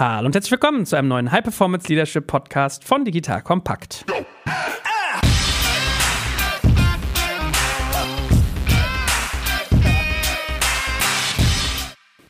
Hallo und herzlich willkommen zu einem neuen High Performance Leadership Podcast von Digital Kompakt.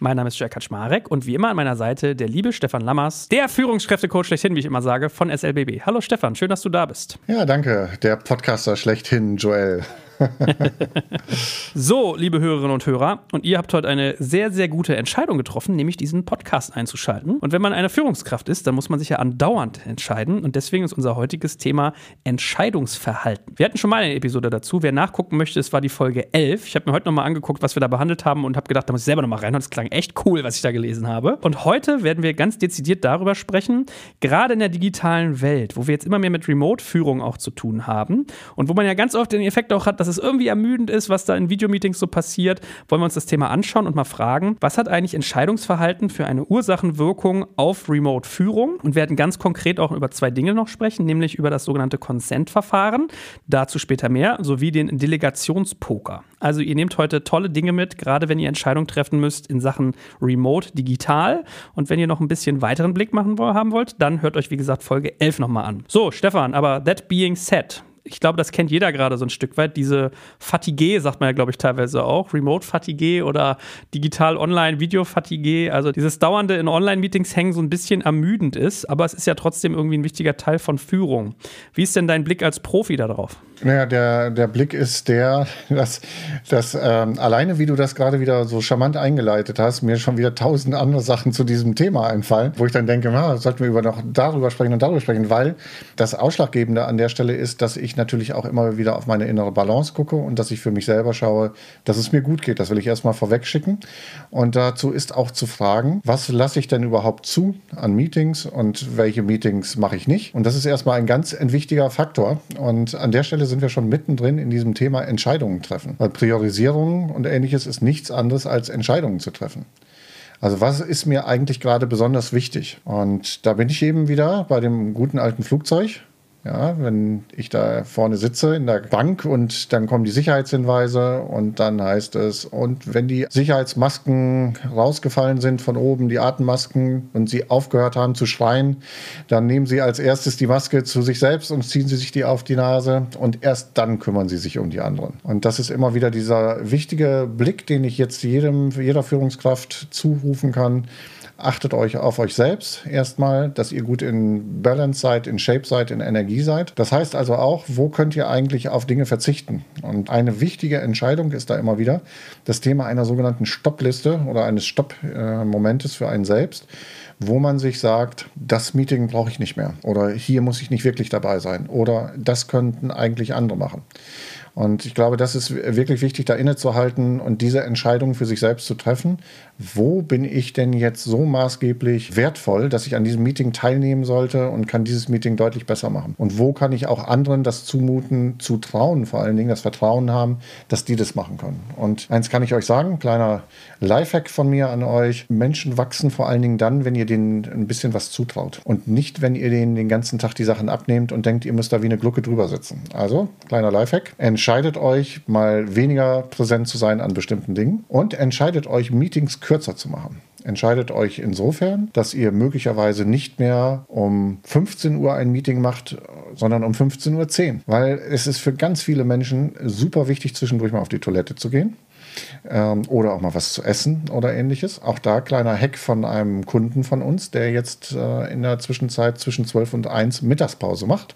Mein Name ist Jack Kaczmarek und wie immer an meiner Seite der liebe Stefan Lammers, der Führungskräftecoach schlechthin, wie ich immer sage, von SLBB. Hallo Stefan, schön, dass du da bist. Ja, danke. Der Podcaster schlechthin, Joel. so, liebe Hörerinnen und Hörer, und ihr habt heute eine sehr, sehr gute Entscheidung getroffen, nämlich diesen Podcast einzuschalten. Und wenn man eine Führungskraft ist, dann muss man sich ja andauernd entscheiden. Und deswegen ist unser heutiges Thema Entscheidungsverhalten. Wir hatten schon mal eine Episode dazu. Wer nachgucken möchte, es war die Folge 11. Ich habe mir heute nochmal angeguckt, was wir da behandelt haben und habe gedacht, da muss ich selber nochmal rein. Und es klang echt cool, was ich da gelesen habe. Und heute werden wir ganz dezidiert darüber sprechen, gerade in der digitalen Welt, wo wir jetzt immer mehr mit Remote-Führung auch zu tun haben und wo man ja ganz oft den Effekt auch hat, dass es irgendwie ermüdend ist, was da in Videomeetings so passiert, wollen wir uns das Thema anschauen und mal fragen, was hat eigentlich Entscheidungsverhalten für eine Ursachenwirkung auf Remote-Führung? Und werden ganz konkret auch über zwei Dinge noch sprechen, nämlich über das sogenannte Consent-Verfahren, dazu später mehr, sowie den Delegationspoker. Also ihr nehmt heute tolle Dinge mit, gerade wenn ihr Entscheidungen treffen müsst in Sachen Remote digital. Und wenn ihr noch ein bisschen weiteren Blick machen haben wollt, dann hört euch, wie gesagt, Folge 11 nochmal an. So, Stefan, aber that being said, ich glaube, das kennt jeder gerade so ein Stück weit. Diese Fatigue, sagt man ja, glaube ich, teilweise auch. Remote-Fatigue oder digital-online-Video-Fatigue. Also dieses dauernde in Online-Meetings hängen so ein bisschen ermüdend ist, aber es ist ja trotzdem irgendwie ein wichtiger Teil von Führung. Wie ist denn dein Blick als Profi darauf? Naja, der, der Blick ist der, dass, dass ähm, alleine, wie du das gerade wieder so charmant eingeleitet hast, mir schon wieder tausend andere Sachen zu diesem Thema einfallen, wo ich dann denke, na, sollten wir über noch darüber sprechen und darüber sprechen, weil das Ausschlaggebende an der Stelle ist, dass ich natürlich auch immer wieder auf meine innere Balance gucke und dass ich für mich selber schaue, dass es mir gut geht. Das will ich erstmal vorweg schicken. Und dazu ist auch zu fragen, was lasse ich denn überhaupt zu an Meetings und welche Meetings mache ich nicht? Und das ist erstmal ein ganz wichtiger Faktor. Und an der Stelle sind wir schon mittendrin in diesem Thema Entscheidungen treffen. Weil Priorisierung und ähnliches ist nichts anderes als Entscheidungen zu treffen. Also was ist mir eigentlich gerade besonders wichtig? Und da bin ich eben wieder bei dem guten alten Flugzeug. Ja, wenn ich da vorne sitze in der Bank und dann kommen die Sicherheitshinweise und dann heißt es, und wenn die Sicherheitsmasken rausgefallen sind von oben, die Atemmasken, und sie aufgehört haben zu schreien, dann nehmen sie als erstes die Maske zu sich selbst und ziehen sie sich die auf die Nase und erst dann kümmern sie sich um die anderen. Und das ist immer wieder dieser wichtige Blick, den ich jetzt jedem, jeder Führungskraft zurufen kann achtet euch auf euch selbst erstmal, dass ihr gut in Balance seid, in Shape seid, in Energie seid. Das heißt also auch, wo könnt ihr eigentlich auf Dinge verzichten? Und eine wichtige Entscheidung ist da immer wieder das Thema einer sogenannten Stoppliste oder eines Stopp-Momentes für einen selbst wo man sich sagt, das Meeting brauche ich nicht mehr oder hier muss ich nicht wirklich dabei sein oder das könnten eigentlich andere machen. Und ich glaube, das ist wirklich wichtig, da innezuhalten und diese Entscheidung für sich selbst zu treffen. Wo bin ich denn jetzt so maßgeblich wertvoll, dass ich an diesem Meeting teilnehmen sollte und kann dieses Meeting deutlich besser machen? Und wo kann ich auch anderen das zumuten, zu trauen, vor allen Dingen das Vertrauen haben, dass die das machen können? Und eins kann ich euch sagen, kleiner Lifehack von mir an euch. Menschen wachsen vor allen Dingen dann, wenn ihr denen ein bisschen was zutraut. Und nicht, wenn ihr denen den ganzen Tag die Sachen abnehmt und denkt, ihr müsst da wie eine Glucke drüber sitzen. Also, kleiner Lifehack entscheidet euch, mal weniger präsent zu sein an bestimmten Dingen und entscheidet euch, Meetings kürzer zu machen. Entscheidet euch insofern, dass ihr möglicherweise nicht mehr um 15 Uhr ein Meeting macht, sondern um 15.10 Uhr. Weil es ist für ganz viele Menschen super wichtig, zwischendurch mal auf die Toilette zu gehen. Ähm, oder auch mal was zu essen oder ähnliches. Auch da kleiner Hack von einem Kunden von uns, der jetzt äh, in der Zwischenzeit zwischen 12 und 1 Mittagspause macht.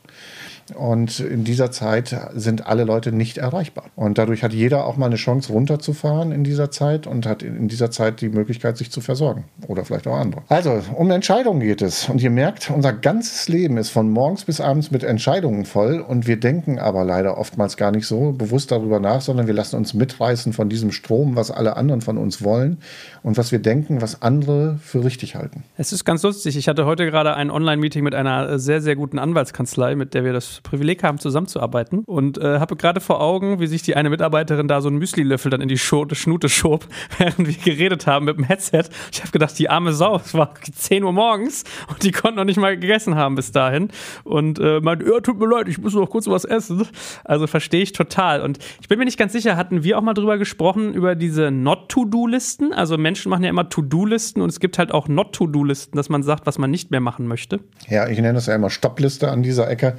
Und in dieser Zeit sind alle Leute nicht erreichbar. Und dadurch hat jeder auch mal eine Chance, runterzufahren in dieser Zeit und hat in dieser Zeit die Möglichkeit, sich zu versorgen. Oder vielleicht auch andere. Also, um Entscheidungen geht es. Und ihr merkt, unser ganzes Leben ist von morgens bis abends mit Entscheidungen voll. Und wir denken aber leider oftmals gar nicht so bewusst darüber nach, sondern wir lassen uns mitreißen von diesem Strom, was alle anderen von uns wollen und was wir denken, was andere für richtig halten. Es ist ganz lustig. Ich hatte heute gerade ein Online-Meeting mit einer sehr, sehr guten Anwaltskanzlei, mit der wir das Privileg haben, zusammenzuarbeiten. Und äh, habe gerade vor Augen, wie sich die eine Mitarbeiterin da so einen Müsli-Löffel dann in die Schnute schob, während wir geredet haben mit dem Headset. Ich habe gedacht, die arme Sau, es war 10 Uhr morgens und die konnten noch nicht mal gegessen haben bis dahin. Und äh, meinte, ja, tut mir leid, ich muss noch kurz was essen. Also verstehe ich total. Und ich bin mir nicht ganz sicher, hatten wir auch mal drüber gesprochen, über diese Not-To-Do-Listen? Also Menschen machen ja immer To-Do-Listen und es gibt halt auch Not-To-Do-Listen, dass man sagt, was man nicht mehr machen möchte. Ja, ich nenne das ja immer Stoppliste an dieser Ecke.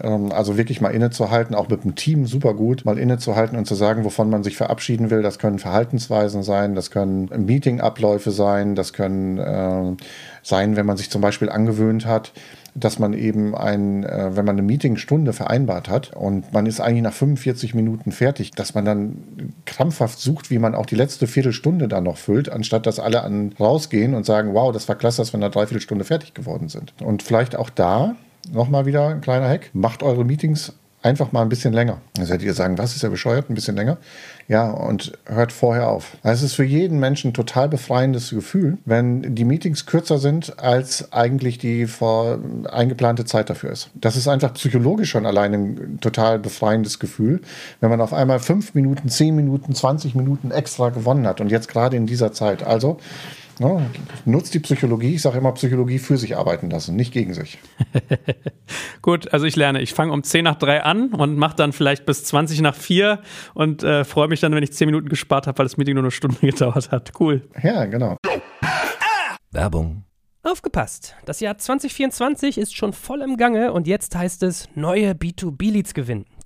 Ähm, also wirklich mal innezuhalten, auch mit dem Team super gut, mal innezuhalten und zu sagen, wovon man sich verabschieden will. Das können Verhaltensweisen sein, das können Meeting-Abläufe sein, das können äh, sein, wenn man sich zum Beispiel angewöhnt hat, dass man eben ein, äh, wenn man eine Meetingstunde vereinbart hat und man ist eigentlich nach 45 Minuten fertig, dass man dann krampfhaft sucht, wie man auch die letzte Viertelstunde dann noch füllt, anstatt dass alle an rausgehen und sagen, wow, das war klasse, dass wir in einer Dreiviertelstunde fertig geworden sind. Und vielleicht auch da nochmal wieder ein kleiner Hack. Macht eure Meetings einfach mal ein bisschen länger. Dann werdet ihr sagen, was ist ja bescheuert, ein bisschen länger. Ja, und hört vorher auf. Also es ist für jeden Menschen ein total befreiendes Gefühl, wenn die Meetings kürzer sind, als eigentlich die vor eingeplante Zeit dafür ist. Das ist einfach psychologisch schon allein ein total befreiendes Gefühl, wenn man auf einmal fünf Minuten, zehn Minuten, 20 Minuten extra gewonnen hat. Und jetzt gerade in dieser Zeit. Also Ne? Nutzt die Psychologie, ich sage immer Psychologie für sich arbeiten lassen, nicht gegen sich. Gut, also ich lerne. Ich fange um 10 nach 3 an und mache dann vielleicht bis 20 nach 4 und äh, freue mich dann, wenn ich 10 Minuten gespart habe, weil das Meeting nur eine Stunde gedauert hat. Cool. Ja, genau. Werbung. Aufgepasst! Das Jahr 2024 ist schon voll im Gange und jetzt heißt es neue B2B-Leads gewinnen.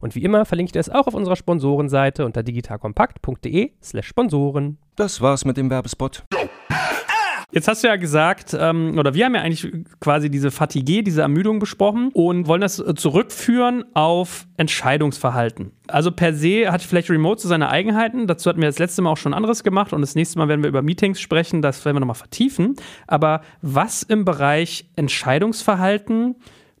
Und wie immer verlinke ich dir das auch auf unserer Sponsorenseite unter digitalkompakt.de slash Sponsoren. Das war's mit dem Werbespot. Jetzt hast du ja gesagt, ähm, oder wir haben ja eigentlich quasi diese Fatigue, diese Ermüdung besprochen und wollen das äh, zurückführen auf Entscheidungsverhalten. Also per se hat vielleicht Remote so seine Eigenheiten. Dazu hatten wir das letzte Mal auch schon anderes gemacht und das nächste Mal werden wir über Meetings sprechen. Das werden wir nochmal vertiefen. Aber was im Bereich Entscheidungsverhalten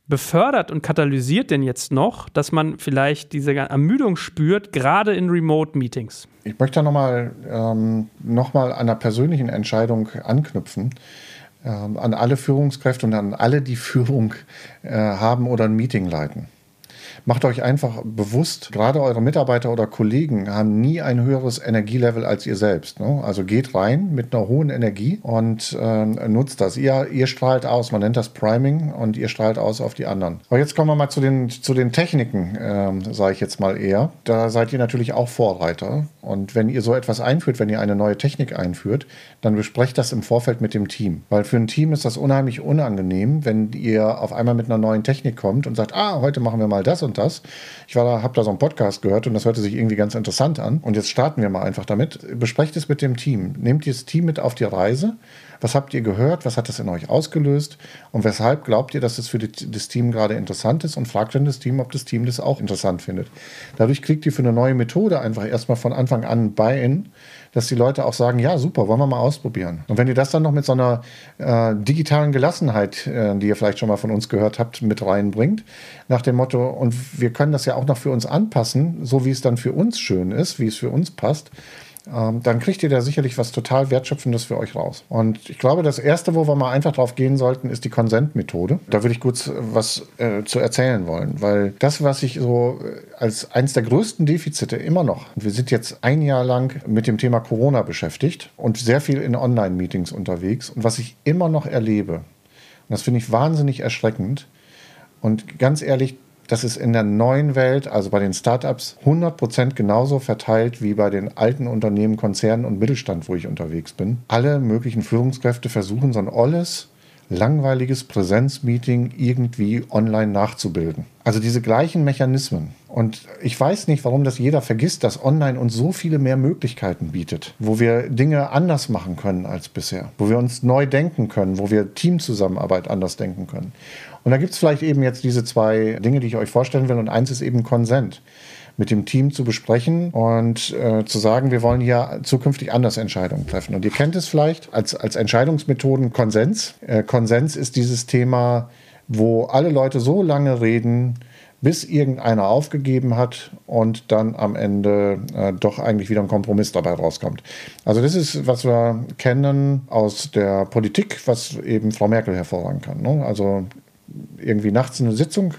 befördert und katalysiert denn jetzt noch, dass man vielleicht diese Ermüdung spürt, gerade in Remote-Meetings? Ich möchte da nochmal ähm, noch an einer persönlichen Entscheidung anknüpfen. Ähm, an alle Führungskräfte und an alle, die Führung äh, haben oder ein Meeting leiten. Macht euch einfach bewusst, gerade eure Mitarbeiter oder Kollegen haben nie ein höheres Energielevel als ihr selbst. Ne? Also geht rein mit einer hohen Energie und äh, nutzt das. Ihr, ihr strahlt aus, man nennt das Priming und ihr strahlt aus auf die anderen. Aber jetzt kommen wir mal zu den, zu den Techniken, äh, sage ich jetzt mal eher. Da seid ihr natürlich auch Vorreiter. Und wenn ihr so etwas einführt, wenn ihr eine neue Technik einführt, dann besprecht das im Vorfeld mit dem Team. Weil für ein Team ist das unheimlich unangenehm, wenn ihr auf einmal mit einer neuen Technik kommt und sagt, ah, heute machen wir mal das und das. Ich da, habe da so einen Podcast gehört und das hörte sich irgendwie ganz interessant an. Und jetzt starten wir mal einfach damit. Besprecht es mit dem Team. Nehmt das Team mit auf die Reise. Was habt ihr gehört? Was hat das in euch ausgelöst? Und weshalb glaubt ihr, dass es für die, das Team gerade interessant ist? Und fragt dann das Team, ob das Team das auch interessant findet. Dadurch kriegt ihr für eine neue Methode einfach erstmal von Anfang an Buy-in dass die Leute auch sagen, ja, super, wollen wir mal ausprobieren. Und wenn ihr das dann noch mit so einer äh, digitalen Gelassenheit, äh, die ihr vielleicht schon mal von uns gehört habt, mit reinbringt, nach dem Motto, und wir können das ja auch noch für uns anpassen, so wie es dann für uns schön ist, wie es für uns passt, ähm, dann kriegt ihr da sicherlich was total Wertschöpfendes für euch raus. Und ich glaube, das Erste, wo wir mal einfach drauf gehen sollten, ist die Consent-Methode. Da würde ich kurz was äh, zu erzählen wollen, weil das, was ich so äh, als eines der größten Defizite immer noch, wir sind jetzt ein Jahr lang mit dem Thema Corona beschäftigt und sehr viel in Online-Meetings unterwegs und was ich immer noch erlebe, und das finde ich wahnsinnig erschreckend und ganz ehrlich, Das ist in der neuen Welt, also bei den Startups, 100% genauso verteilt wie bei den alten Unternehmen, Konzernen und Mittelstand, wo ich unterwegs bin. Alle möglichen Führungskräfte versuchen so ein olles, langweiliges Präsenzmeeting irgendwie online nachzubilden. Also diese gleichen Mechanismen. Und ich weiß nicht, warum das jeder vergisst, dass online uns so viele mehr Möglichkeiten bietet, wo wir Dinge anders machen können als bisher, wo wir uns neu denken können, wo wir Teamzusammenarbeit anders denken können. Und da gibt es vielleicht eben jetzt diese zwei Dinge, die ich euch vorstellen will. Und eins ist eben Konsent mit dem Team zu besprechen und äh, zu sagen, wir wollen hier zukünftig anders Entscheidungen treffen. Und ihr kennt es vielleicht als, als Entscheidungsmethoden Konsens. Äh, Konsens ist dieses Thema, wo alle Leute so lange reden, bis irgendeiner aufgegeben hat und dann am Ende äh, doch eigentlich wieder ein Kompromiss dabei rauskommt. Also das ist, was wir kennen aus der Politik, was eben Frau Merkel hervorragen kann. Ne? Also irgendwie nachts eine Sitzung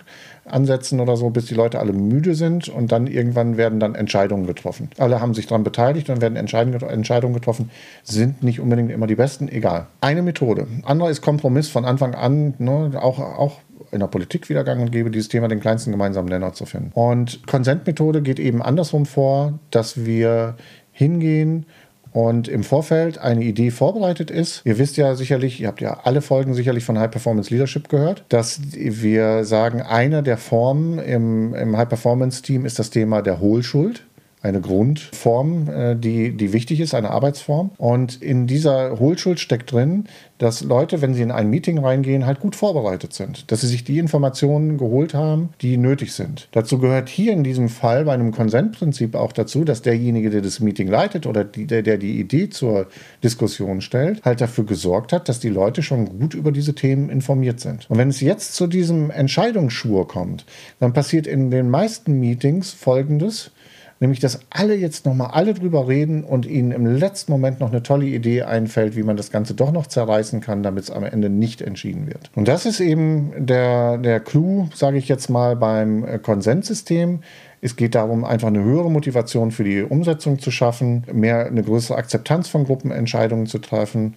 ansetzen oder so, bis die Leute alle müde sind und dann irgendwann werden dann Entscheidungen getroffen. Alle haben sich daran beteiligt und werden Entscheidungen getroffen, sind nicht unbedingt immer die besten, egal. Eine Methode. Andere ist Kompromiss von Anfang an, ne, auch, auch in der Politik wieder gang und gäbe, dieses Thema den kleinsten gemeinsamen Nenner zu finden. Und Konsentmethode geht eben andersrum vor, dass wir hingehen und im Vorfeld eine Idee vorbereitet ist. Ihr wisst ja sicherlich, ihr habt ja alle Folgen sicherlich von High Performance Leadership gehört, dass wir sagen, eine der Formen im, im High Performance Team ist das Thema der Hohlschuld eine Grundform, äh, die, die wichtig ist, eine Arbeitsform. Und in dieser Hohlschuld steckt drin, dass Leute, wenn sie in ein Meeting reingehen, halt gut vorbereitet sind. Dass sie sich die Informationen geholt haben, die nötig sind. Dazu gehört hier in diesem Fall bei einem Konsentprinzip auch dazu, dass derjenige, der das Meeting leitet oder die, der, der die Idee zur Diskussion stellt, halt dafür gesorgt hat, dass die Leute schon gut über diese Themen informiert sind. Und wenn es jetzt zu diesem Entscheidungsschwur kommt, dann passiert in den meisten Meetings Folgendes nämlich dass alle jetzt nochmal alle drüber reden und ihnen im letzten Moment noch eine tolle Idee einfällt, wie man das Ganze doch noch zerreißen kann, damit es am Ende nicht entschieden wird. Und das ist eben der, der Clou, sage ich jetzt mal, beim äh, Konsenssystem. Es geht darum, einfach eine höhere Motivation für die Umsetzung zu schaffen, mehr eine größere Akzeptanz von Gruppenentscheidungen zu treffen,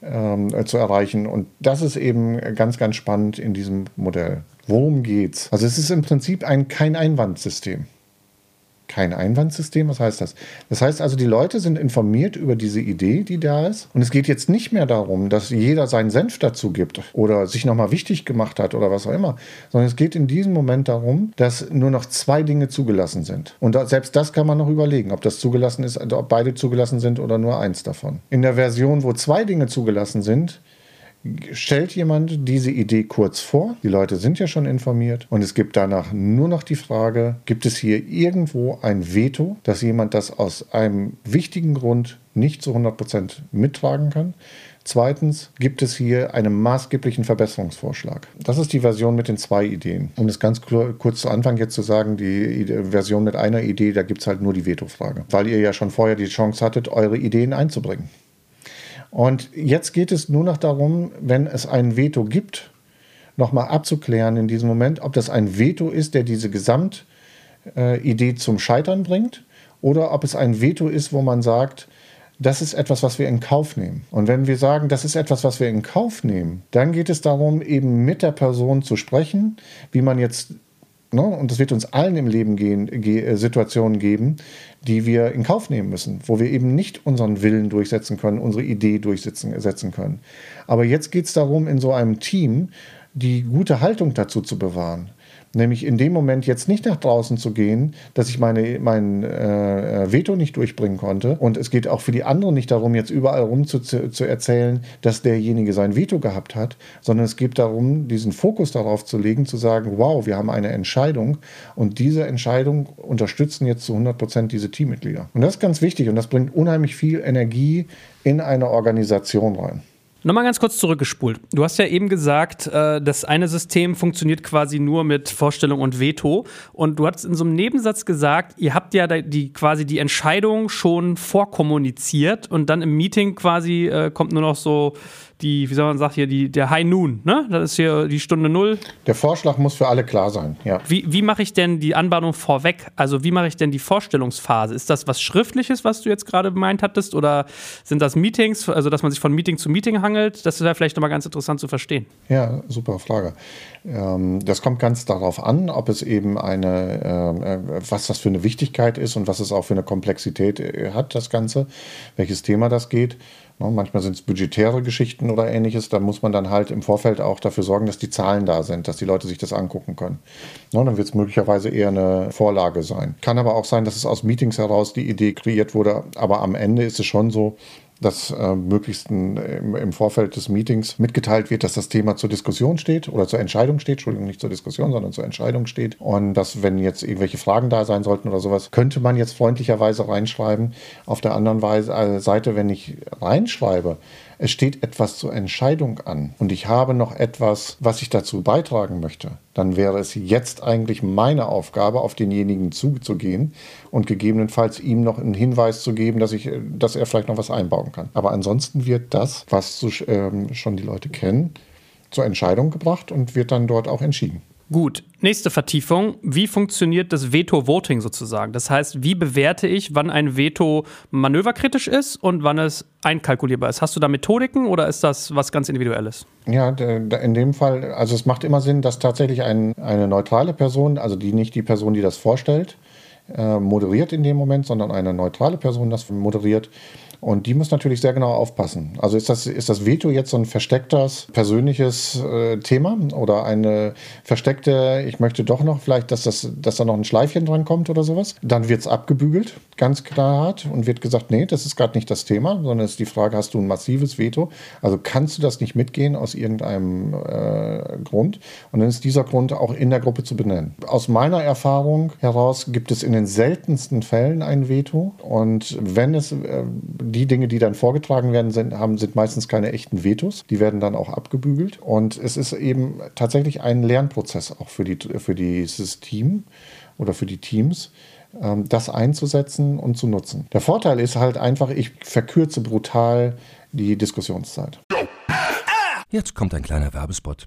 ähm, äh, zu erreichen. Und das ist eben ganz, ganz spannend in diesem Modell. Worum geht's? Also es ist im Prinzip ein kein Einwandsystem kein Einwandsystem. Was heißt das? Das heißt also, die Leute sind informiert über diese Idee, die da ist. Und es geht jetzt nicht mehr darum, dass jeder seinen Senf dazu gibt oder sich nochmal wichtig gemacht hat oder was auch immer, sondern es geht in diesem Moment darum, dass nur noch zwei Dinge zugelassen sind. Und selbst das kann man noch überlegen, ob das zugelassen ist, ob beide zugelassen sind oder nur eins davon. In der Version, wo zwei Dinge zugelassen sind, stellt jemand diese Idee kurz vor. Die Leute sind ja schon informiert und es gibt danach nur noch die Frage, gibt es hier irgendwo ein Veto, dass jemand das aus einem wichtigen Grund nicht zu 100 Prozent mittragen kann? Zweitens gibt es hier einen maßgeblichen Verbesserungsvorschlag. Das ist die Version mit den zwei Ideen. Um es ganz kurz zu Anfang jetzt zu sagen, die Version mit einer Idee, da gibt es halt nur die Veto-Frage, weil ihr ja schon vorher die Chance hattet, eure Ideen einzubringen. Und jetzt geht es nur noch darum, wenn es ein Veto gibt, nochmal abzuklären in diesem Moment, ob das ein Veto ist, der diese Gesamtidee zum Scheitern bringt, oder ob es ein Veto ist, wo man sagt, das ist etwas, was wir in Kauf nehmen. Und wenn wir sagen, das ist etwas, was wir in Kauf nehmen, dann geht es darum, eben mit der Person zu sprechen, wie man jetzt Ne? Und es wird uns allen im Leben gehen, ge Situationen geben, die wir in Kauf nehmen müssen, wo wir eben nicht unseren Willen durchsetzen können, unsere Idee durchsetzen setzen können. Aber jetzt geht es darum, in so einem Team die gute Haltung dazu zu bewahren. Nämlich in dem Moment jetzt nicht nach draußen zu gehen, dass ich meine, mein äh, Veto nicht durchbringen konnte. Und es geht auch für die anderen nicht darum, jetzt überall rum zu, zu, zu erzählen, dass derjenige sein Veto gehabt hat, sondern es geht darum, diesen Fokus darauf zu legen, zu sagen, wow, wir haben eine Entscheidung und diese Entscheidung unterstützen jetzt zu 100 Prozent diese Teammitglieder. Und das ist ganz wichtig und das bringt unheimlich viel Energie in eine Organisation rein. Nochmal ganz kurz zurückgespult. Du hast ja eben gesagt, äh, das eine System funktioniert quasi nur mit Vorstellung und Veto. Und du hast in so einem Nebensatz gesagt, ihr habt ja die, quasi die Entscheidung schon vorkommuniziert und dann im Meeting quasi äh, kommt nur noch so die, wie soll man sagen, hier, die, der High Noon, ne? Das ist hier die Stunde Null. Der Vorschlag muss für alle klar sein, ja. Wie, wie mache ich denn die Anbahnung vorweg? Also wie mache ich denn die Vorstellungsphase? Ist das was Schriftliches, was du jetzt gerade gemeint hattest? Oder sind das Meetings, also dass man sich von Meeting zu Meeting hangelt? Das wäre vielleicht nochmal ganz interessant zu verstehen. Ja, super Frage. Ähm, das kommt ganz darauf an, ob es eben eine, ähm, äh, was das für eine Wichtigkeit ist und was es auch für eine Komplexität äh, hat, das Ganze, welches Thema das geht. Ne, manchmal sind es budgetäre Geschichten oder ähnliches. Da muss man dann halt im Vorfeld auch dafür sorgen, dass die Zahlen da sind, dass die Leute sich das angucken können. Ne, dann wird es möglicherweise eher eine Vorlage sein. Kann aber auch sein, dass es aus Meetings heraus die Idee kreiert wurde. Aber am Ende ist es schon so, dass äh, möglichst ein, im, im, Vorfeld des Meetings mitgeteilt wird, dass das Thema zur Diskussion steht oder zur Entscheidung steht. Entschuldigung, nicht zur Diskussion, sondern zur Entscheidung steht. Und dass, wenn jetzt irgendwelche Fragen da sein sollten oder sowas, könnte man jetzt freundlicherweise reinschreiben. Auf der anderen Weise, äh, Seite, wenn ich reinschreibe, es steht etwas zur Entscheidung an und ich habe noch etwas, was ich dazu beitragen möchte, dann wäre es jetzt eigentlich meine Aufgabe, auf denjenigen zuzugehen und gegebenenfalls ihm noch einen Hinweis zu geben, dass, ich, dass er vielleicht noch was einbauen kann. Aber ansonsten wird das, was ähm, schon die Leute kennen, zur Entscheidung gebracht und wird dann dort auch entschieden. Gut, nächste Vertiefung. Wie funktioniert das Veto-Voting sozusagen? Das heißt, wie bewerte ich, wann ein Veto manöverkritisch ist und wann es einkalkulierbar ist? Hast du da Methodiken oder ist das was ganz Individuelles? Ja, in dem Fall, also es macht immer Sinn, dass tatsächlich ein, eine neutrale Person, also die nicht die Person, die das vorstellt, äh, moderiert in dem Moment, sondern eine neutrale Person das moderiert und die muss natürlich sehr genau aufpassen. Also ist das, ist das Veto jetzt so ein verstecktes persönliches äh, Thema oder eine versteckte, ich möchte doch noch vielleicht, dass, das, dass da noch ein Schleifchen dran kommt oder sowas? Dann wird es abgebügelt, ganz klar und wird gesagt, nee, das ist gerade nicht das Thema, sondern ist die Frage, hast du ein massives Veto? Also kannst du das nicht mitgehen aus irgendeinem äh, Grund? Und dann ist dieser Grund auch in der Gruppe zu benennen. Aus meiner Erfahrung heraus gibt es in den seltensten Fällen ein Veto und wenn es äh, die Dinge, die dann vorgetragen werden, sind, haben, sind meistens keine echten Vetos. Die werden dann auch abgebügelt. Und es ist eben tatsächlich ein Lernprozess auch für, die, für dieses Team oder für die Teams ähm, das einzusetzen und zu nutzen. Der Vorteil ist halt einfach, ich verkürze brutal die Diskussionszeit. Jetzt kommt ein kleiner Werbespot.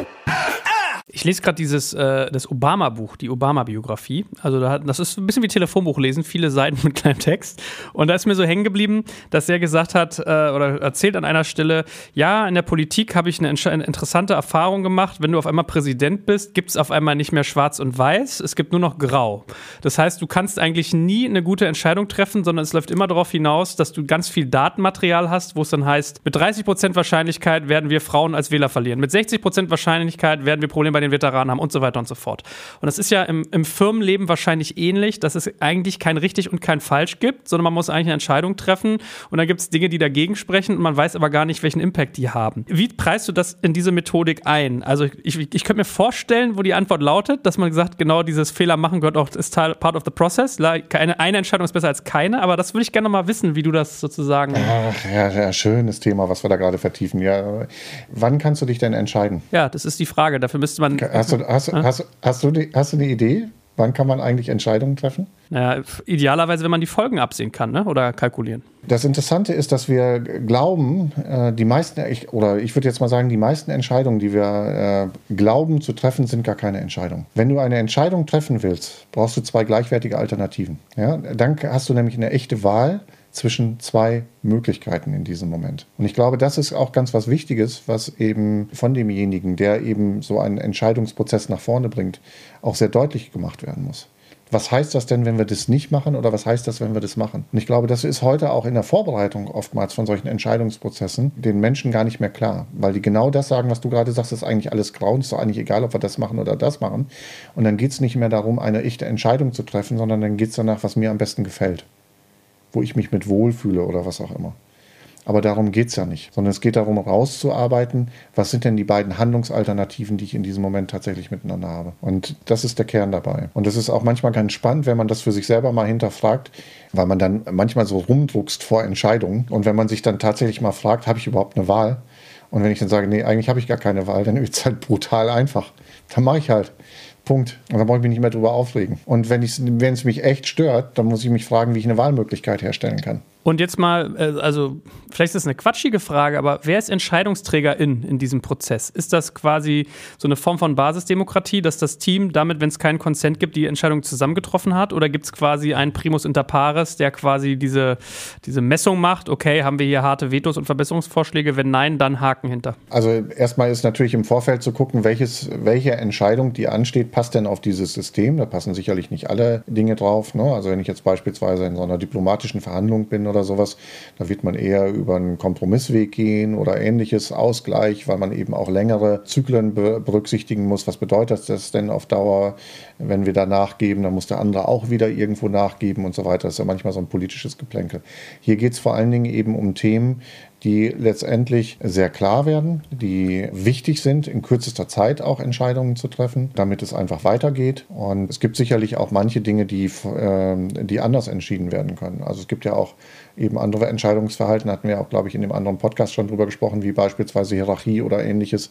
Ich lese gerade dieses äh, das Obama-Buch, die Obama-Biografie. Also da, das ist ein bisschen wie Telefonbuch lesen, viele Seiten mit kleinem Text. Und da ist mir so hängen geblieben, dass er gesagt hat äh, oder erzählt an einer Stelle, ja, in der Politik habe ich eine, eine, interessante Erfahrung gemacht. Wenn du auf einmal Präsident bist, gibt es auf einmal nicht mehr Schwarz und Weiß, es gibt nur noch Grau. Das heißt, du kannst eigentlich nie eine gute Entscheidung treffen, sondern es läuft immer darauf hinaus, dass du ganz viel Datenmaterial hast, wo es dann heißt, mit 30% Wahrscheinlichkeit werden wir Frauen als Wähler verlieren. Mit 60% Wahrscheinlichkeit werden wir Probleme bei den Veteranen haben und so weiter und so fort. Und das ist ja im, im Firmenleben wahrscheinlich ähnlich, dass es eigentlich kein richtig und kein falsch gibt, sondern man muss eigentlich eine Entscheidung treffen und dann gibt es Dinge, die dagegen sprechen und man weiß aber gar nicht, welchen Impact die haben. Wie preist du das in diese Methodik ein? Also ich, ich könnte mir vorstellen, wo die Antwort lautet, dass man sagt, genau dieses Fehler machen gehört auch, ist part of the process. Eine, eine Entscheidung ist besser als keine, aber das würde ich gerne mal wissen, wie du das sozusagen. Ach, ja, ja, schönes Thema, was wir da gerade vertiefen. Ja, wann kannst du dich denn entscheiden? Ja, das ist die Frage. Dafür müsste man. Hast du, hast, hast, hast, du, die, hast du eine Idee? Wann kann man eigentlich Entscheidungen treffen? Naja, idealerweise, wenn man die Folgen absehen kann ne? oder kalkulieren. Das Interessante ist, dass wir glauben, äh, die meisten, oder ich würde jetzt mal sagen, die meisten Entscheidungen, die wir äh, glauben zu treffen, sind gar keine Entscheidungen. Wenn du eine Entscheidung treffen willst, brauchst du zwei gleichwertige Alternativen. Ja? Dann hast du nämlich eine echte Wahl zwischen zwei Möglichkeiten in diesem Moment. Und ich glaube, das ist auch ganz was Wichtiges, was eben von demjenigen, der eben so einen Entscheidungsprozess nach vorne bringt, auch sehr deutlich gemacht werden muss. Was heißt das denn, wenn wir das nicht machen oder was heißt das, wenn wir das machen? Und ich glaube, das ist heute auch in der Vorbereitung oftmals von solchen Entscheidungsprozessen den Menschen gar nicht mehr klar, weil die genau das sagen, was du gerade sagst, ist eigentlich alles grau und ist doch eigentlich egal, ob wir das machen oder das machen. Und dann geht es nicht mehr darum, eine echte Entscheidung zu treffen, sondern dann geht es danach, was mir am besten gefällt wo ich mich mit wohlfühle oder was auch immer. Aber darum geht es ja nicht, sondern es geht darum, rauszuarbeiten, was sind denn die beiden Handlungsalternativen, die ich in diesem Moment tatsächlich miteinander habe. Und das ist der Kern dabei. Und es ist auch manchmal ganz spannend, wenn man das für sich selber mal hinterfragt, weil man dann manchmal so rumdruckst vor Entscheidungen. Und wenn man sich dann tatsächlich mal fragt, habe ich überhaupt eine Wahl? Und wenn ich dann sage, nee, eigentlich habe ich gar keine Wahl, dann ist es halt brutal einfach. Dann mache ich halt. Punkt. Und dann brauche ich mich nicht mehr darüber aufregen. Und wenn es mich echt stört, dann muss ich mich fragen, wie ich eine Wahlmöglichkeit herstellen kann. Und jetzt mal, äh, also vielleicht ist das eine quatschige Frage, aber wer ist Entscheidungsträgerin in diesem Prozess? Ist das quasi so eine Form von Basisdemokratie, dass das Team damit, wenn es keinen Konsent gibt, die Entscheidung zusammengetroffen hat? Oder gibt es quasi einen Primus inter pares, der quasi diese, diese Messung macht? Okay, haben wir hier harte Vetos und Verbesserungsvorschläge? Wenn nein, dann Haken hinter. Also erstmal ist natürlich im Vorfeld zu gucken, welches, welche Entscheidung, die ansteht, passt denn auf dieses System. Da passen sicherlich nicht alle Dinge drauf. Ne? Also wenn ich jetzt beispielsweise in so einer diplomatischen Verhandlung bin oder sowas. Da wird man eher über einen Kompromissweg gehen oder ähnliches, Ausgleich, weil man eben auch längere Zyklen berücksichtigen muss. Was bedeutet das denn auf Dauer, wenn wir da nachgeben? Dann muss der andere auch wieder irgendwo nachgeben und so weiter. Das ist ja manchmal so ein politisches Geplänkel. Hier geht es vor allen Dingen eben um Themen, die letztendlich sehr klar werden, die wichtig sind, in kürzester Zeit auch Entscheidungen zu treffen, damit es einfach weitergeht. Und es gibt sicherlich auch manche Dinge, die, äh, die anders entschieden werden können. Also es gibt ja auch eben andere Entscheidungsverhalten, hatten wir auch, glaube ich, in dem anderen Podcast schon drüber gesprochen, wie beispielsweise Hierarchie oder ähnliches,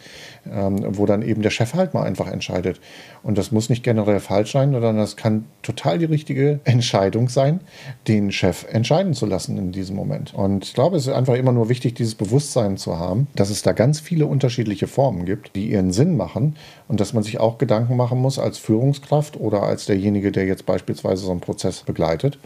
ähm, wo dann eben der Chef halt mal einfach entscheidet. Und das muss nicht generell falsch sein, sondern das kann total die richtige Entscheidung sein, den Chef entscheiden zu lassen in diesem Moment. Und ich glaube, es ist einfach immer nur wichtig, wichtig, dieses Bewusstsein zu haben, dass es da ganz viele unterschiedliche Formen gibt, die ihren Sinn machen und dass man sich auch Gedanken machen muss als Führungskraft oder als derjenige, der jetzt beispielsweise so einen Prozess begleitet,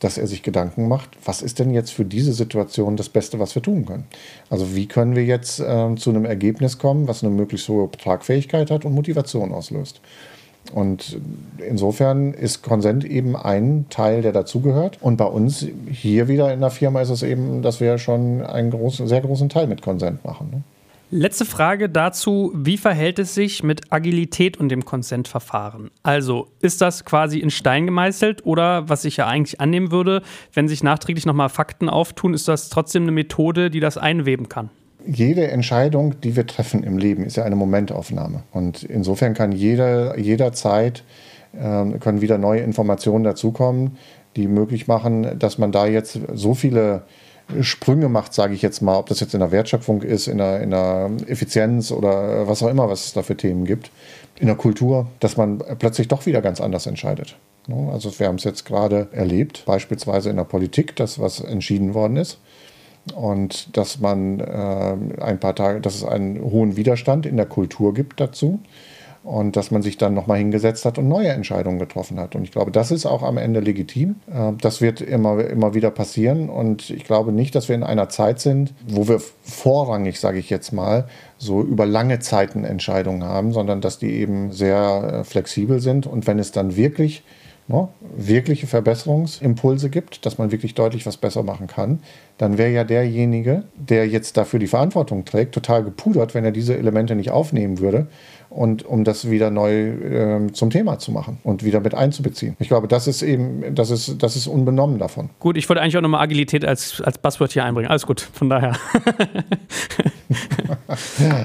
dass er sich Gedanken macht, was ist denn jetzt für diese Situation das Beste, was wir tun können? Also wie können wir jetzt äh, zu einem Ergebnis kommen, was eine möglichst hohe Tragfähigkeit hat und Motivation auslöst? Und insofern ist Konsent eben ein Teil, der dazugehört. Und bei uns hier wieder in der Firma ist es eben, dass wir schon einen großen, sehr großen Teil mit Konsent machen. Ne? Letzte Frage dazu, wie verhält es sich mit Agilität und dem Konsentverfahren? Also ist das quasi in Stein gemeißelt oder was ich ja eigentlich annehmen würde, wenn sich nachträglich nochmal Fakten auftun, ist das trotzdem eine Methode, die das einweben kann? jede Entscheidung, die wir treffen im Leben, ist ja eine Momentaufnahme. Und insofern kann jeder, jederzeit äh, können wieder neue Informationen dazukommen, die möglich machen, dass man da jetzt so viele Sprünge macht, sage ich jetzt mal, ob das jetzt in der Wertschöpfung ist, in der, in der Effizienz oder was auch immer, was es da für Themen gibt, in der Kultur, dass man plötzlich doch wieder ganz anders entscheidet. Also wir haben es jetzt gerade erlebt, beispielsweise in der Politik, dass was entschieden worden ist und dass man äh, ein paar Tage, dass es einen hohen Widerstand in der Kultur gibt dazu und dass man sich dann nochmal hingesetzt hat und neue Entscheidungen getroffen hat. Und ich glaube, das ist auch am Ende legitim. Äh, das wird immer, immer wieder passieren und ich glaube nicht, dass wir in einer Zeit sind, wo wir vorrangig, sage ich jetzt mal, so über lange Zeiten Entscheidungen haben, sondern dass die eben sehr äh, flexibel sind und wenn es dann wirklich ne, wirkliche Verbesserungsimpulse gibt, dass man wirklich deutlich was besser machen kann, dann wäre ja derjenige, der jetzt dafür die Verantwortung trägt, total gepudert, wenn er diese Elemente nicht aufnehmen würde und um das wieder neu äh, zum Thema zu machen und wieder mit einzubeziehen. Ich glaube, das ist eben, das ist, das ist unbenommen davon. Gut, ich wollte eigentlich auch nochmal Agilität als, als Buzzword hier einbringen. Alles gut, von daher.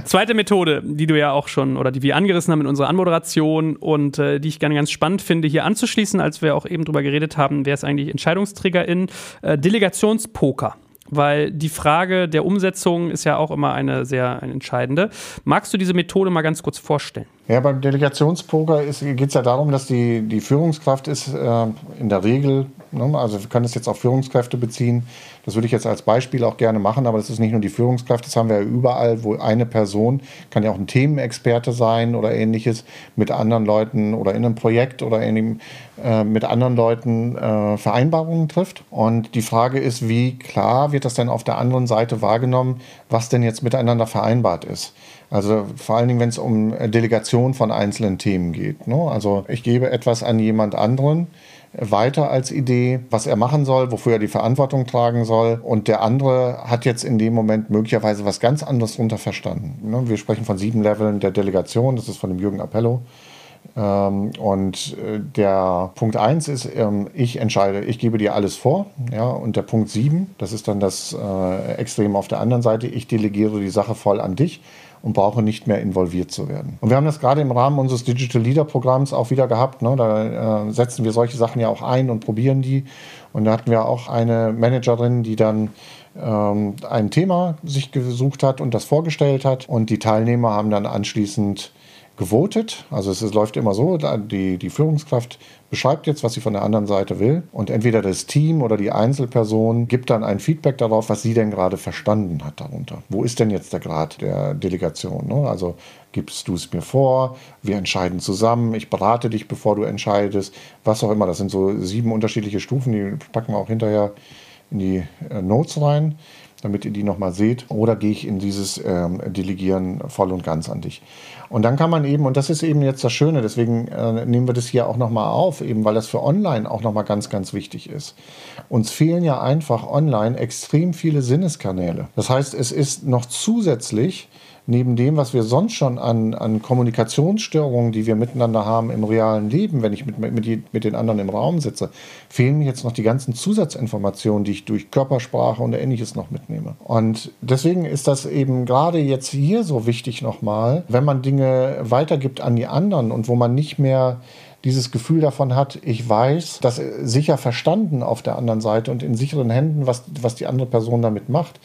Zweite Methode, die du ja auch schon oder die wir angerissen haben in unserer Anmoderation und äh, die ich gerne ganz spannend finde, hier anzuschließen, als wir auch eben drüber geredet haben, wer ist eigentlich Entscheidungsträgerin, äh, Delegationspoker weil die Frage der Umsetzung ist ja auch immer eine sehr entscheidende. Magst du diese Methode mal ganz kurz vorstellen? Ja, beim Delegationspoker geht es ja darum, dass die, die Führungskraft ist äh, in der Regel, ne, also wir können es jetzt auf Führungskräfte beziehen, das würde ich jetzt als Beispiel auch gerne machen, aber das ist nicht nur die Führungskraft, das haben wir ja überall, wo eine Person, kann ja auch ein Themenexperte sein oder ähnliches, mit anderen Leuten oder in einem Projekt oder in, äh, mit anderen Leuten äh, Vereinbarungen trifft. Und die Frage ist, wie klar wird das denn auf der anderen Seite wahrgenommen, was denn jetzt miteinander vereinbart ist? Also vor allen Dingen, wenn es um Delegation von einzelnen Themen geht. Ne? Also ich gebe etwas an jemand anderen weiter als Idee, was er machen soll, wofür er die Verantwortung tragen soll. Und der andere hat jetzt in dem Moment möglicherweise was ganz anderes darunter verstanden. Ne? Wir sprechen von sieben Leveln der Delegation, das ist von dem Jürgen Appello. Ähm, und äh, der Punkt 1 ist, ähm, ich entscheide, ich gebe dir alles vor. Ja, und der Punkt 7, das ist dann das äh, Extrem auf der anderen Seite, ich delegiere die Sache voll an dich und brauche nicht mehr involviert zu werden. Und wir haben das gerade im Rahmen unseres Digital Leader Programms auch wieder gehabt. Ne? Da äh, setzen wir solche Sachen ja auch ein und probieren die. Und da hatten wir auch eine Managerin, die dann ähm, ein Thema sich gesucht hat und das vorgestellt hat. Und die Teilnehmer haben dann anschließend gewotet. Also es läuft immer so, die, die Führungskraft beschreibt jetzt, was sie von der anderen Seite will. Und entweder das Team oder die Einzelperson gibt dann ein Feedback darauf, was sie denn gerade verstanden hat darunter. Wo ist denn jetzt der Grad der Delegation? Ne? Also gibst du es mir vor, wir entscheiden zusammen, ich berate dich, bevor du entscheidest, was auch immer. Das sind so sieben unterschiedliche Stufen, die packen wir auch hinterher in die äh, Notes rein damit ihr die nochmal seht. Oder gehe ich in dieses ähm, Delegieren voll und ganz an dich. Und dann kann man eben, und das ist eben jetzt das Schöne, deswegen äh, nehmen wir das hier auch nochmal auf, eben weil das für online auch nochmal ganz, ganz wichtig ist. Uns fehlen ja einfach online extrem viele Sinneskanäle. Das heißt, es ist noch zusätzlich neben dem, was wir sonst schon an, an Kommunikationsstörungen, die wir miteinander haben im realen Leben, wenn ich mit, mit, mit den anderen im Raum sitze, fehlen mir jetzt noch die ganzen Zusatzinformationen, die ich durch Körpersprache und ähnliches noch mitnehme. Und deswegen ist das eben gerade jetzt hier so wichtig nochmal, wenn man Dinge weitergibt an die anderen und wo man nicht mehr dieses Gefühl davon hat, ich weiß, das sicher verstanden auf der anderen Seite und in sicheren Händen, was, was die andere Person damit macht,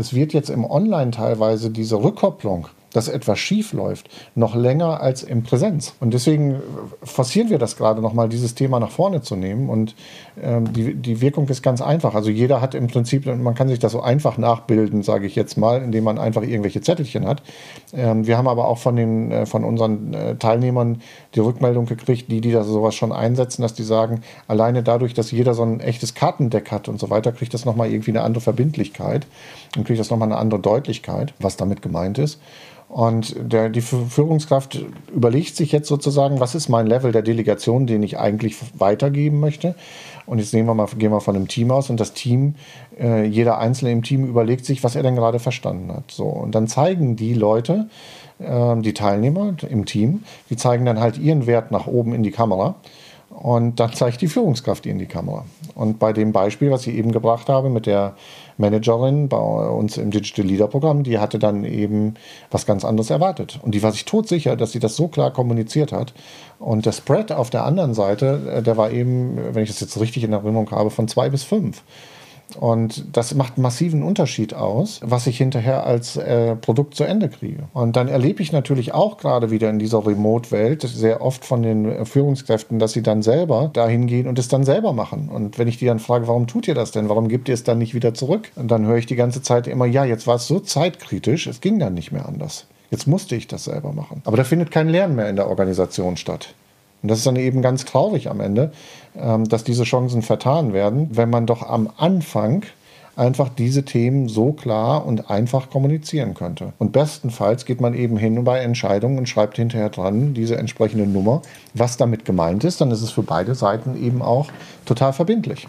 es wird jetzt im Online teilweise diese Rückkopplung dass etwas schief läuft, noch länger als in Präsenz. Und deswegen forcieren wir das gerade nochmal, dieses Thema nach vorne zu nehmen. Und ähm, die, die Wirkung ist ganz einfach. Also jeder hat im Prinzip, man kann sich das so einfach nachbilden, sage ich jetzt mal, indem man einfach irgendwelche Zettelchen hat. Ähm, wir haben aber auch von, den, äh, von unseren äh, Teilnehmern die Rückmeldung gekriegt, die, die das sowas schon einsetzen, dass die sagen, alleine dadurch, dass jeder so ein echtes Kartendeck hat und so weiter, kriegt das nochmal irgendwie eine andere Verbindlichkeit und kriegt das nochmal eine andere Deutlichkeit, was damit gemeint ist. Und der, die Führungskraft überlegt sich jetzt sozusagen, was ist mein Level der Delegation, den ich eigentlich weitergeben möchte. Und jetzt nehmen wir mal, gehen wir von einem Team aus und das Team, äh, jeder Einzelne im Team überlegt sich, was er denn gerade verstanden hat. So, und dann zeigen die Leute, äh, die Teilnehmer im Team, die zeigen dann halt ihren Wert nach oben in die Kamera. Und dann zeigt die Führungskraft in die Kamera. Und bei dem Beispiel, was ich eben gebracht habe mit der Managerin bei uns im Digital Leader Programm, die hatte dann eben was ganz anderes erwartet. Und die war sich todsicher, dass sie das so klar kommuniziert hat. Und der Spread auf der anderen Seite, äh, der war eben, wenn ich das jetzt richtig in Erinnerung habe, von zwei bis fünf. Und das macht massiven Unterschied aus, was ich hinterher als äh, Produkt zu Ende kriege. Und dann erlebe ich natürlich auch gerade wieder in dieser Remote-Welt sehr oft von den Führungskräften, dass sie dann selber dahin gehen und es dann selber machen. Und wenn ich die dann frage, warum tut ihr das denn? Warum gebt ihr es dann nicht wieder zurück? Und dann höre ich die ganze Zeit immer, ja, jetzt war es so zeitkritisch, es ging dann nicht mehr anders. Jetzt musste ich das selber machen. Aber da findet kein Lernen mehr in der Organisation statt. Und das ist dann eben ganz traurig am Ende, dass diese Chancen vertan werden, wenn man doch am Anfang einfach diese Themen so klar und einfach kommunizieren könnte. Und bestenfalls geht man eben hin bei Entscheidungen und schreibt hinterher dran diese entsprechende Nummer, was damit gemeint ist. Dann ist es für beide Seiten eben auch total verbindlich.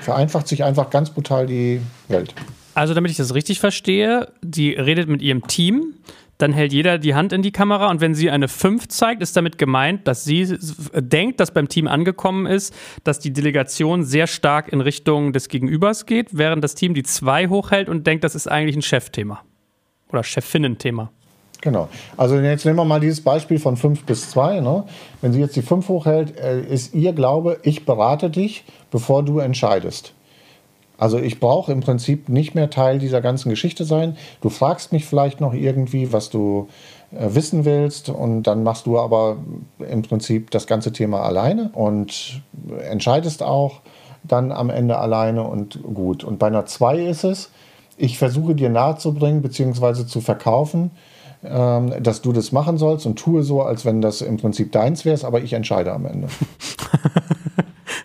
Vereinfacht sich einfach ganz brutal die Welt. Also damit ich das richtig verstehe, die redet mit ihrem Team dann hält jeder die Hand in die Kamera und wenn sie eine 5 zeigt, ist damit gemeint, dass sie denkt, dass beim Team angekommen ist, dass die Delegation sehr stark in Richtung des Gegenübers geht, während das Team die 2 hochhält und denkt, das ist eigentlich ein Chefthema oder Chefinnen-Thema. Genau. Also jetzt nehmen wir mal dieses Beispiel von 5 bis 2. Ne? Wenn sie jetzt die 5 hochhält, äh, ist ihr Glaube, ich berate dich, bevor du entscheidest. Also ich brauche im Prinzip nicht mehr Teil dieser ganzen Geschichte sein. Du fragst mich vielleicht noch irgendwie, was du äh, wissen willst und dann machst du aber im Prinzip das ganze Thema alleine und entscheidest auch dann am Ende alleine und gut. Und bei einer 2 ist es, ich versuche dir nahezubringen bzw. zu verkaufen, ähm, dass du das machen sollst und tue so, als wenn das im Prinzip deins wäre, aber ich entscheide am Ende.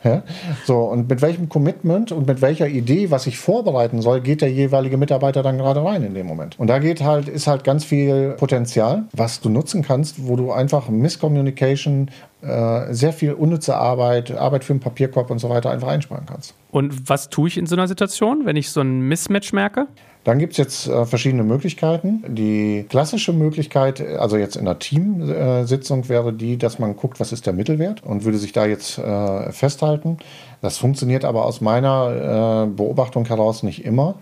Ja? So, und mit welchem Commitment und mit welcher Idee, was ich vorbereiten soll, geht der jeweilige Mitarbeiter dann gerade rein in dem Moment. Und da geht halt, ist halt ganz viel Potenzial, was du nutzen kannst, wo du einfach Misscommunication, äh, sehr viel unnütze Arbeit, Arbeit für den Papierkorb und so weiter einfach einsparen kannst. Und was tue ich in so einer Situation, wenn ich so ein Mismatch merke? Dann gibt es jetzt äh, verschiedene Möglichkeiten. Die klassische Möglichkeit, also jetzt in einer Teamsitzung, äh, wäre die, dass man guckt, was ist der Mittelwert und würde sich da jetzt äh, festhalten. Das funktioniert aber aus meiner äh, Beobachtung heraus nicht immer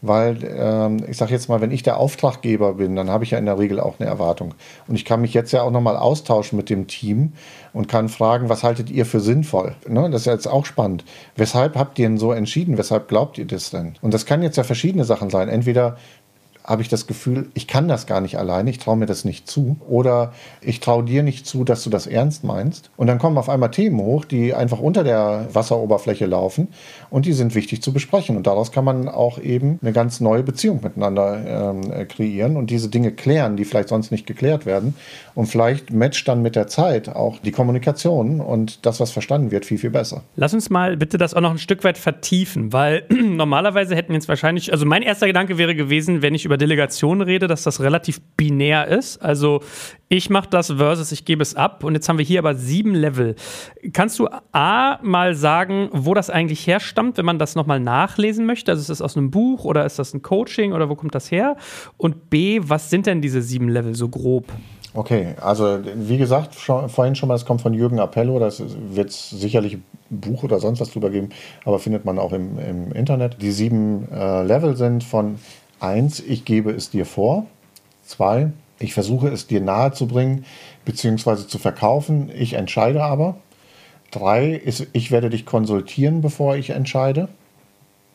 weil ähm, ich sage jetzt mal, wenn ich der Auftraggeber bin, dann habe ich ja in der Regel auch eine Erwartung. Und ich kann mich jetzt ja auch nochmal austauschen mit dem Team und kann fragen, was haltet ihr für sinnvoll? Ne? Das ist ja jetzt auch spannend. Weshalb habt ihr denn so entschieden? Weshalb glaubt ihr das denn? Und das kann jetzt ja verschiedene Sachen sein. Entweder habe ich das Gefühl, ich kann das gar nicht alleine, ich traue mir das nicht zu. Oder ich traue dir nicht zu, dass du das ernst meinst. Und dann kommen auf einmal Themen hoch, die einfach unter der Wasseroberfläche laufen und die sind wichtig zu besprechen. Und daraus kann man auch eben eine ganz neue Beziehung miteinander ähm, kreieren und diese Dinge klären, die vielleicht sonst nicht geklärt werden. Und vielleicht matcht dann mit der Zeit auch die Kommunikation und das, was verstanden wird, viel, viel besser. Lass uns mal bitte das auch noch ein Stück weit vertiefen, weil normalerweise hätten wir jetzt wahrscheinlich, also mein erster Gedanke wäre gewesen, wenn ich über Delegation rede, dass das relativ binär ist. Also ich mache das versus ich gebe es ab. Und jetzt haben wir hier aber sieben Level. Kannst du A mal sagen, wo das eigentlich herstammt, wenn man das nochmal nachlesen möchte? Also ist das aus einem Buch oder ist das ein Coaching oder wo kommt das her? Und B, was sind denn diese sieben Level so grob? Okay, also wie gesagt, schon, vorhin schon mal, es kommt von Jürgen Appello, das wird sicherlich ein Buch oder sonst was drüber geben, aber findet man auch im, im Internet. Die sieben äh, Level sind von Eins, ich gebe es dir vor. Zwei, ich versuche es dir nahe zu bringen bzw. zu verkaufen. Ich entscheide aber. Drei ist, ich werde dich konsultieren, bevor ich entscheide.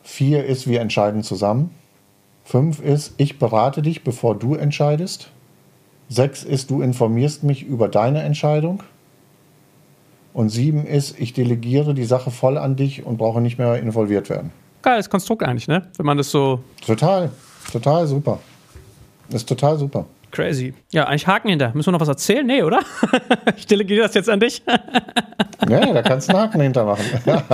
Vier ist, wir entscheiden zusammen. Fünf ist, ich berate dich, bevor du entscheidest. Sechs ist, du informierst mich über deine Entscheidung. Und sieben ist, ich delegiere die Sache voll an dich und brauche nicht mehr involviert werden. Geiles Konstrukt eigentlich, ne? Wenn man das so. Total. Total super. Das ist total super. Crazy. Ja, eigentlich Haken hinter. Müssen wir noch was erzählen? Nee, oder? ich delegiere das jetzt an dich. ja, da kannst du einen Haken hinter machen.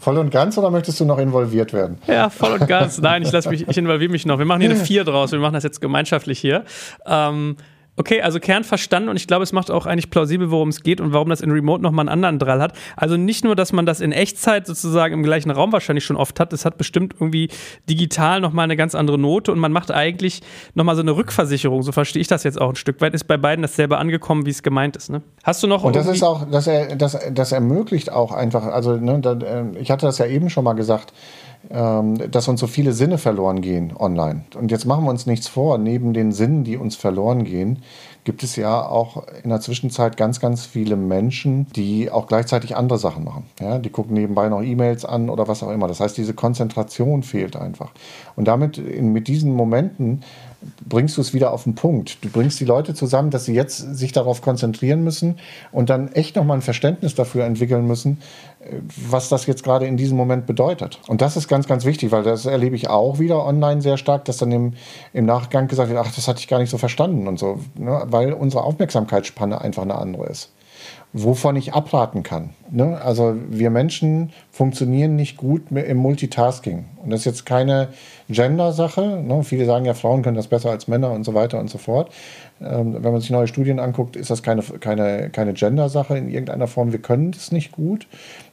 Voll und ganz oder möchtest du noch involviert werden? Ja, voll und ganz. Nein, ich, mich, ich involviere mich noch. Wir machen hier eine Vier draus. Wir machen das jetzt gemeinschaftlich hier. Ähm, Okay, also Kern verstanden und ich glaube, es macht auch eigentlich plausibel, worum es geht und warum das in Remote nochmal einen anderen Drall hat. Also nicht nur, dass man das in Echtzeit sozusagen im gleichen Raum wahrscheinlich schon oft hat, es hat bestimmt irgendwie digital nochmal eine ganz andere Note und man macht eigentlich nochmal so eine Rückversicherung, so verstehe ich das jetzt auch ein Stück weit, ist bei beiden dasselbe angekommen, wie es gemeint ist. Ne? Hast du noch Und das ist auch, das, das, das ermöglicht auch einfach, also ne, da, äh, ich hatte das ja eben schon mal gesagt, ähm, dass uns so viele Sinne verloren gehen online. Und jetzt machen wir uns nichts vor, neben den Sinnen, die uns verloren gehen, gibt es ja auch in der Zwischenzeit ganz, ganz viele Menschen, die auch gleichzeitig andere Sachen machen. Ja, die gucken nebenbei noch E-Mails an oder was auch immer. Das heißt, diese Konzentration fehlt einfach. Und damit, in, mit diesen Momenten, bringst du es wieder auf den Punkt. Du bringst die Leute zusammen, dass sie jetzt sich darauf konzentrieren müssen und dann echt nochmal ein Verständnis dafür entwickeln müssen, äh, was das jetzt gerade in diesem Moment bedeutet. Und das ist ganz, ganz wichtig, weil das erlebe ich auch wieder online sehr stark, dass dann im, im Nachgang gesagt wird, ach, das hatte ich gar nicht so verstanden und so, ne? weil unsere Aufmerksamkeitsspanne einfach eine andere ist wovon ich abraten kann. Ne? Also wir Menschen funktionieren nicht gut im Multitasking. Und das ist jetzt keine Gender-Sache. Ne? Viele sagen ja, Frauen können das besser als Männer und so weiter und so fort. Ähm, wenn man sich neue Studien anguckt, ist das keine, keine, keine Gender-Sache in irgendeiner Form. Wir können das nicht gut.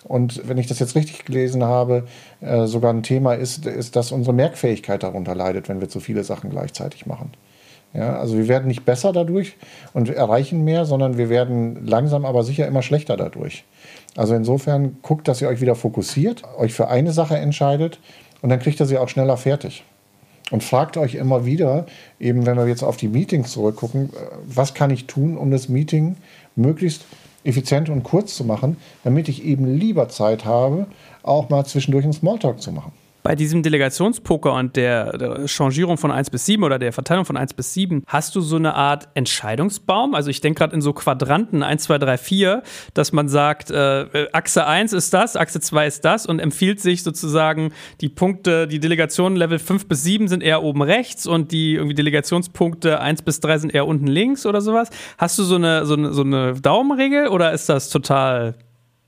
Und wenn ich das jetzt richtig gelesen habe, äh, sogar ein Thema ist, ist, dass unsere Merkfähigkeit darunter leidet, wenn wir zu viele Sachen gleichzeitig machen. Ja, also wir werden nicht besser dadurch und erreichen mehr, sondern wir werden langsam aber sicher immer schlechter dadurch. Also insofern guckt, dass ihr euch wieder fokussiert, euch für eine Sache entscheidet und dann kriegt ihr sie auch schneller fertig. Und fragt euch immer wieder, eben wenn wir jetzt auf die Meetings zurückgucken, äh, was kann ich tun, um das Meeting möglichst effizient und kurz zu machen, damit ich eben lieber Zeit habe, auch mal zwischendurch einen Smalltalk zu machen bei diesem Delegationspoker und der, der Changierung von 1 bis 7 oder der Verteilung von 1 bis 7, hast du so eine Art Entscheidungsbaum? Also ich denke gerade in so Quadranten 1, 2, 3, 4, dass man sagt, äh, Achse 1 ist das, Achse 2 ist das und empfiehlt sich sozusagen die Punkte, die Delegationen Level 5 bis 7 sind eher oben rechts und die irgendwie Delegationspunkte 1 bis 3 sind eher unten links oder sowas. Hast du so eine, so eine, so eine Daumenregel oder ist das total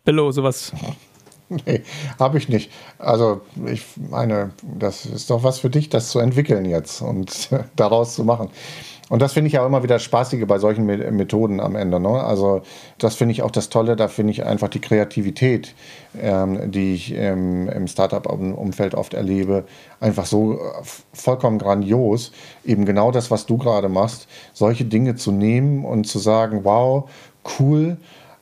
below sowas? Nee, habe ich nicht. Also ich meine, das ist doch was für dich, das zu entwickeln jetzt und daraus zu machen. Und das finde ich ja immer wieder spaßige bei solchen Methoden am Ende. Ne? Also das finde ich auch das Tolle, da finde ich einfach die Kreativität, ähm, die ich ähm, im Startup-Umfeld oft erlebe, einfach so äh, vollkommen grandios. Eben genau das, was du gerade machst, solche Dinge zu nehmen und zu sagen, wow, cool,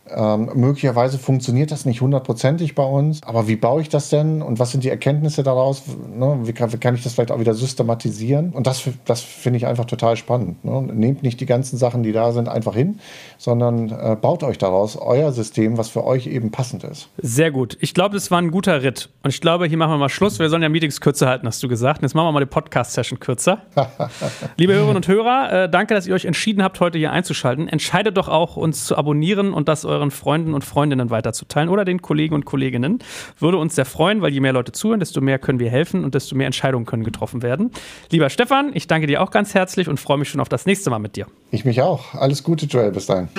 ähm, möglicherweise funktioniert das nicht hundertprozentig bei uns, aber wie baue ich das denn und was sind die Erkenntnisse daraus? Ne? Wie, kann, wie, kann, ich das vielleicht auch wieder systematisieren? Und das, das finde ich einfach total spannend. Ne? Nehmt nicht die ganzen Sachen, die da sind, einfach hin, sondern äh, baut euch daraus euer System, was für euch eben passend ist. Sehr gut. Ich glaube, das war ein guter Ritt. Und ich glaube, hier machen wir mal Schluss. Wir sollen ja Meetings kürzer halten, hast du gesagt. Und jetzt machen wir mal die Podcast-Session kürzer. Liebe Hörerinnen und Hörer, äh, danke, dass ihr euch entschieden habt, heute hier einzuschalten. Entscheidet doch auch, uns zu abonnieren und das euren Freunden und Freundinnen weiterzuteilen oder den Kollegen und Kolleginnen. Würde uns sehr freuen, weil je mehr Leute zuhören, desto mehr können wir helfen und desto mehr Entscheidungen können getroffen werden. Lieber Stefan, ich danke dir auch ganz herzlich und freue mich schon auf das nächste Mal mit dir. Ich mich auch. Alles Gute, Joel. Bis dahin.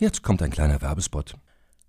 Jetzt kommt ein kleiner Werbespot.